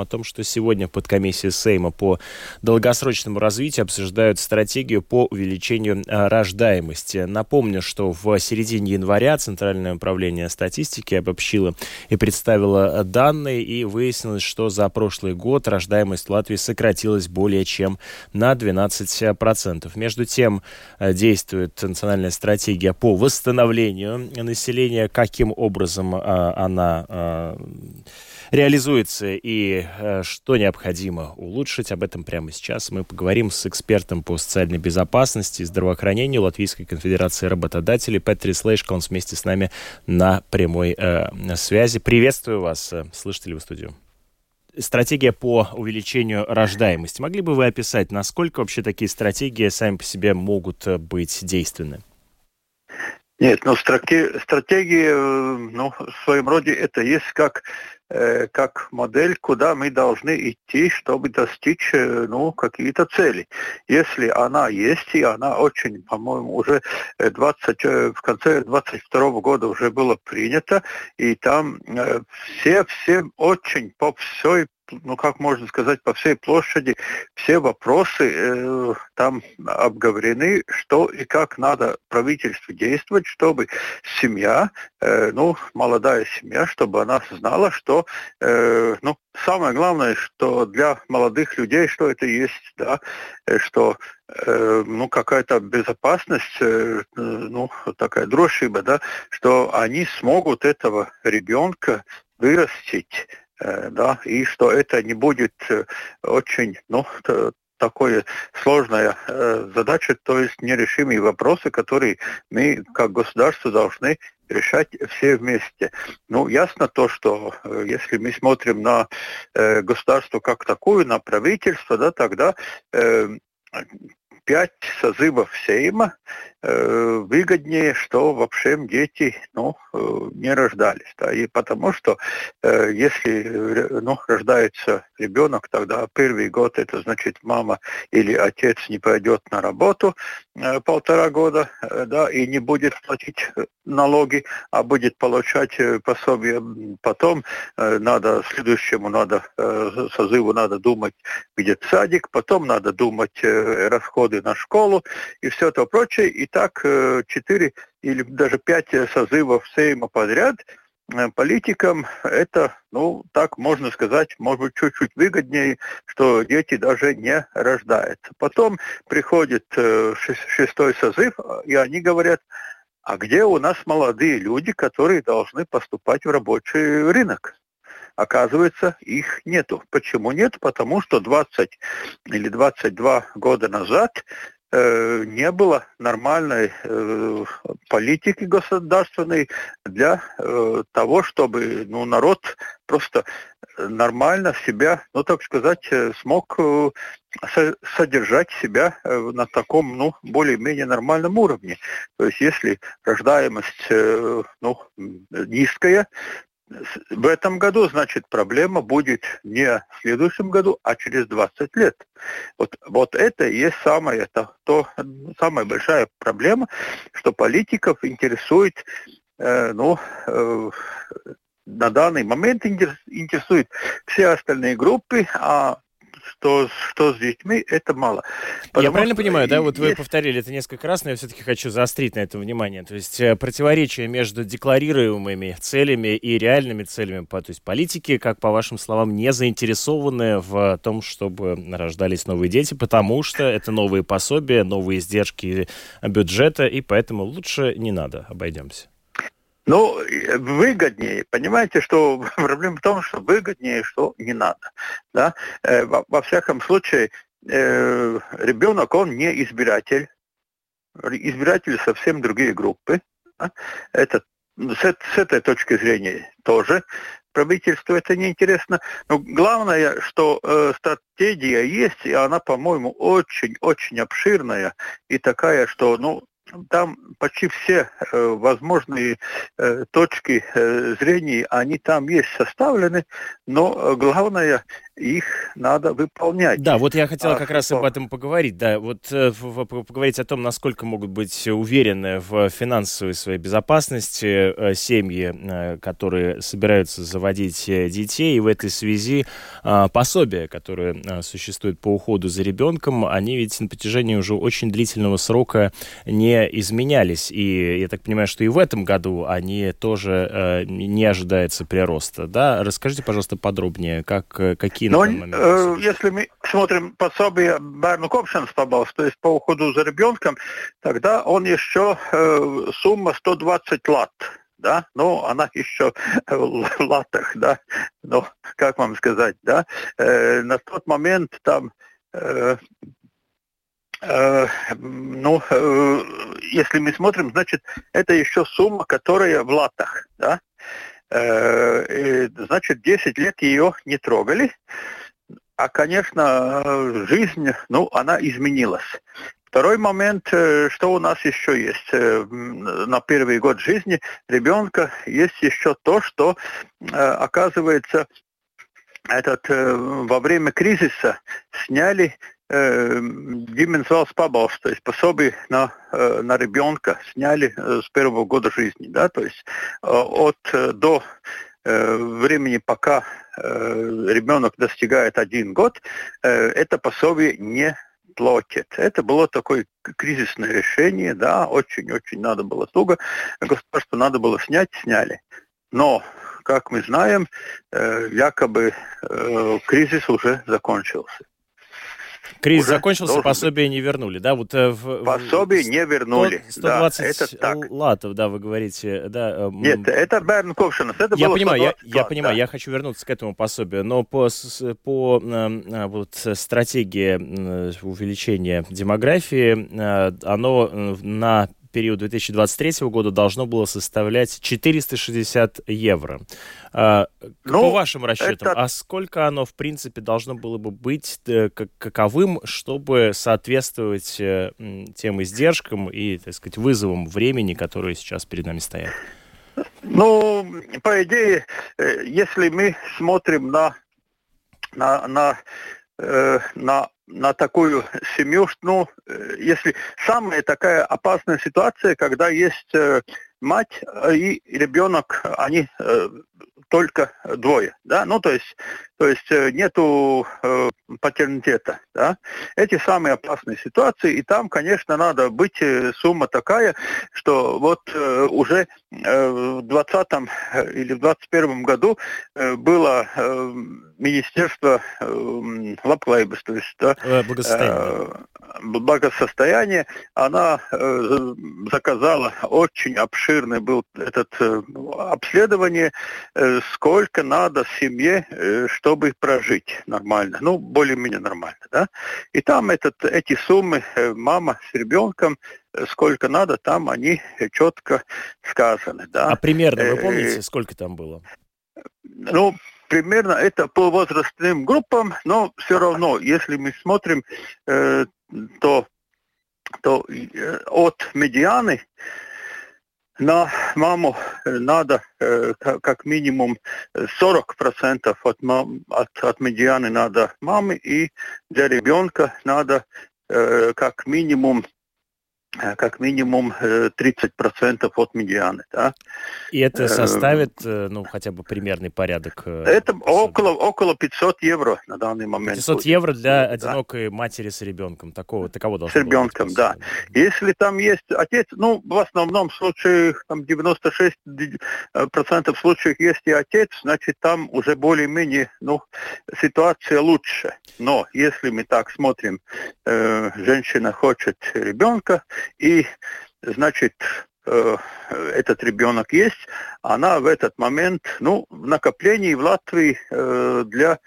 о том, что сегодня под комиссией Сейма по долгосрочному развитию обсуждают стратегию по увеличению а, рождаемости. Напомню, что в середине января Центральное управление статистики обобщило и представило данные, и выяснилось, что за прошлый год рождаемость в Латвии сократилась более чем на 12%. Между тем, а, действует национальная стратегия по восстановлению населения. Каким образом а, она реализуется и э, что необходимо улучшить. Об этом прямо сейчас мы поговорим с экспертом по социальной безопасности и здравоохранению Латвийской конфедерации работодателей Петрис Лейшко. Он вместе с нами на прямой э, связи. Приветствую вас. Слышите ли вы студию? стратегия по увеличению рождаемости. Могли бы вы описать, насколько вообще такие стратегии сами по себе могут э, быть действенны? Нет, ну стратегии, стратегии э, ну, в своем роде это есть как Э, как модель, куда мы должны идти, чтобы достичь э, ну, какие-то цели. Если она есть, и она очень, по-моему, уже 20, э, в конце 22 года уже было принято, и там все, все очень по всей ну как можно сказать, по всей площади все вопросы э, там обговорены, что и как надо правительству действовать, чтобы семья, э, ну молодая семья, чтобы она знала, что, э, ну самое главное, что для молодых людей, что это есть, да, э, что э, ну, какая-то безопасность, э, ну, такая дрожжиба, да, что они смогут этого ребенка вырастить да, и что это не будет э, очень, ну, такое сложная э, задача, то есть нерешимые вопросы, которые мы как государство должны решать все вместе. Ну, ясно то, что э, если мы смотрим на э, государство как такое, на правительство, да, тогда э, пять созывов Сейма э, выгоднее, что вообще дети ну, э, не рождались. Да, и потому что э, если э, ну, рождается ребенок, тогда первый год это значит мама или отец не пойдет на работу э, полтора года э, да, и не будет платить налоги, а будет получать э, пособие потом. Э, надо следующему надо э, созыву надо думать, где садик, потом надо думать э, расходы годы на школу и все то прочее. И так э, четыре или даже пять созывов Сейма подряд э, политикам это, ну, так можно сказать, может быть, чуть-чуть выгоднее, что дети даже не рождаются. Потом приходит э, шестой созыв, и они говорят, а где у нас молодые люди, которые должны поступать в рабочий рынок? Оказывается, их нету. Почему нет? Потому что 20 или 22 года назад э, не было нормальной э, политики государственной для э, того, чтобы ну, народ просто нормально себя, ну так сказать, э, смог э, содержать себя на таком, ну, более-менее нормальном уровне. То есть если рождаемость, ну, низкая, в этом году, значит, проблема будет не в следующем году, а через 20 лет. Вот, вот это и есть самая, это, то, самая большая проблема, что политиков интересует, э, ну, э, на данный момент интересуют все остальные группы, а что, что с детьми, это мало. Потому я правильно понимаю, да? Вот есть... вы повторили это несколько раз, но я все-таки хочу заострить на это внимание. То есть э, противоречие между декларируемыми целями и реальными целями, то есть политики, как по вашим словам, не заинтересованы в том, чтобы рождались новые дети, потому что это новые пособия, новые издержки бюджета, и поэтому лучше не надо, обойдемся. Ну, выгоднее. Понимаете, что проблема в том, что выгоднее, что не надо. Да? Э, во, во всяком случае, э, ребенок, он не избиратель. Избиратели совсем другие группы. Да? Это, с, с этой точки зрения тоже правительству это неинтересно. Но главное, что э, стратегия есть, и она, по-моему, очень-очень обширная и такая, что ну, там почти все э, возможные э, точки э, зрения, они там есть составлены, но главное их надо выполнять. Да, вот я хотел а, как раз об этом поговорить, да, вот э, поговорить о том, насколько могут быть уверены в финансовой своей безопасности э, семьи, э, которые собираются заводить детей, и в этой связи пособия, которые существуют по уходу за ребенком, они ведь на протяжении уже очень длительного срока не изменялись, и я так понимаю, что и в этом году они тоже не ожидается прироста, да? Расскажите, пожалуйста, подробнее, как, какие Но, э, если мы смотрим пособие Берну Копшенс побалс, то есть по уходу за ребенком, тогда он еще э, сумма 120 лат да, ну, она еще в латах, да, ну, как вам сказать, да, э, на тот момент там, э, э, ну, э, если мы смотрим, значит, это еще сумма, которая в латах, да, Э, значит, 10 лет ее не трогали. А, конечно, жизнь, ну, она изменилась. Второй момент, э, что у нас еще есть э, на первый год жизни ребенка, есть еще то, что, оказывается, этот, во время кризиса сняли ģimenes valsts pabalstu, то есть пособие на, э, на ребенка сняли э, с первого года жизни. Да? То есть э, от до времени, пока ребенок достигает один год, это пособие не платит. Это было такое кризисное решение, да, очень-очень надо было туго. Государство надо было снять, сняли. Но, как мы знаем, якобы кризис уже закончился. Кризис закончился, пособие не вернули, да? Вот, э, в, пособие не вернули. 120 да, это так. латов, да, вы говорите, да? Э, Нет, это Берн Ковшинас, это я понимаю, я, я понимаю, да. я хочу вернуться к этому пособию, но по, по э, вот, стратегии увеличения демографии, оно на период 2023 года должно было составлять 460 евро. А, ну, по вашим расчетам, это... а сколько оно, в принципе, должно было бы быть э, каковым, чтобы соответствовать э, тем издержкам и, так сказать, вызовам времени, которые сейчас перед нами стоят? Ну, по идее, э, если мы смотрим на, на, на, на на такую семью, ну, э, если самая такая опасная ситуация, когда есть э, мать и ребенок, они э, только двое, да, ну то есть, то есть нету э, патернитета, да. Эти самые опасные ситуации, и там, конечно, надо быть сумма такая, что вот э, уже э, в 20 или в 21 году э, было э, Министерство э, Лапклайбас, то есть да, э, благосостояние. Э, благосостояние, она э, заказала очень обширный был этот э, обследование, э, сколько надо семье, э, чтобы прожить нормально, ну более-менее нормально, да. И там этот эти суммы э, мама с ребенком э, сколько надо, там они четко сказаны, да. А примерно вы э, помните, сколько там было? Ну, примерно это по возрастным группам, но все равно, если мы смотрим, э, то, то э, от медианы на маму надо э, как минимум 40% от, от, от медианы надо мамы, и для ребенка надо э, как минимум Э, как минимум 30% э, от медианы. Да? И это э, составит, ну, хотя бы примерный порядок? Это около, около 500 евро на данный момент. 500 будет. евро для одинокой да? матери с ребенком. Такого, таково должно С ребенком, быть, да. Если там есть отец, ну, в основном случаях, там 96% случаев есть и отец, значит, там уже более-менее, ну, ситуация лучше. Но если мы так смотрим, э, женщина хочет ребенка, и, значит, э, этот ребенок есть, она в этот момент, ну, в накоплении в Латвии э, для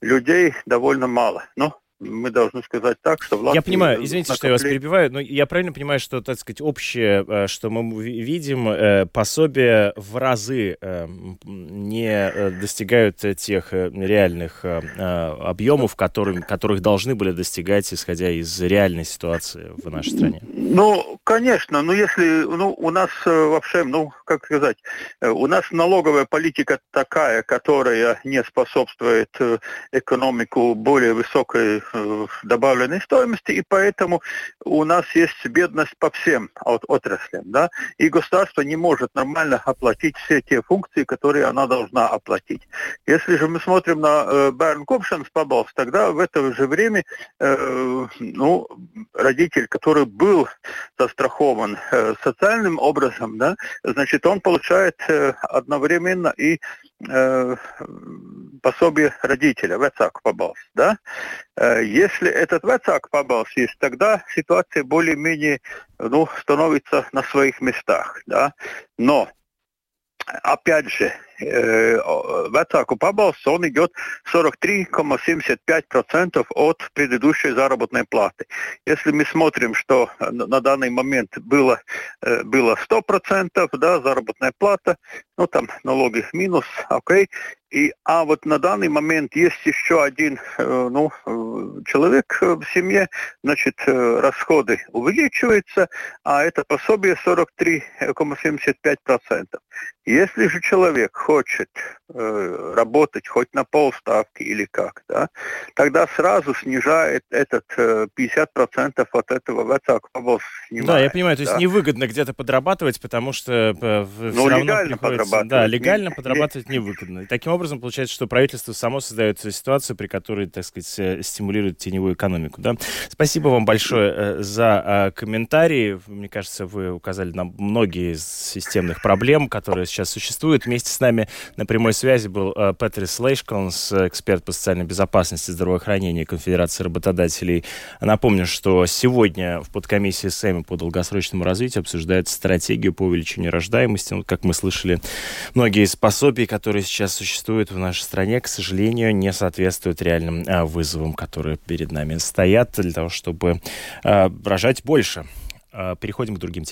людей довольно мало. Ну, мы должны сказать так, что власти... Я понимаю, извините, накопление... что я вас перебиваю, но я правильно понимаю, что, так сказать, общее, э, что мы видим, э, пособия в разы э, не достигают тех реальных объемов, которым, которых должны были достигать, исходя из реальной ситуации в нашей стране? Ну, конечно, но если, ну, у нас вообще, ну, как сказать, у нас налоговая политика такая, которая не способствует экономику более высокой добавленной стоимости, и поэтому у нас есть бедность по всем от, отраслям. Да? И государство не может нормально оплатить все те функции, которые она должна оплатить. Если же мы смотрим на э, Берн Копшенс Пабалс, тогда в это же время э, ну, родитель, который был застрахован э, социальным образом, да, значит, он получает э, одновременно и э, пособие родителя, вецак побалс, да? Э, если этот вецак побалс есть, тогда ситуация более-менее, ну, становится на своих местах, да? Но опять же, э, vecāku pabalsts, он идет 43,75% от предыдущей заработной платы. Если мы смотрим, что на данный момент было, э, было 100%, да, заработная плата, ну там налоги минус, окей, и, а вот на данный момент есть еще один э, ну, человек в семье, значит, расходы увеличиваются, а это пособие 43,75%. Если же человек хочет хочет э, работать хоть на полставки или как, да, тогда сразу снижает этот э, 50% от этого вецак Да, я понимаю, то есть невыгодно где-то подрабатывать, потому что э, ну, все равно приходится... Да, легально подрабатывать невыгодно. И таким образом получается, что правительство само создает ситуацию, при которой, так сказать, э, стимулирует теневую экономику. Да? Спасибо вам большое за комментарии. Мне кажется, вы указали на многие из системных проблем, которые сейчас существуют. Вместе с нами на прямой связи был э, Петрис Лейшконс, эксперт по социальной безопасности и здравоохранению Конфедерации работодателей. Напомню, что сегодня в подкомиссии СЭМИ по долгосрочному развитию обсуждается стратегию по увеличению рождаемости. Ну, как мы слышали, многие из пособий, которые сейчас существуют в нашей стране, к сожалению, не соответствуют реальным а, вызовам, которые перед нами стоят для того, чтобы рожать больше. Переходим к другим темам.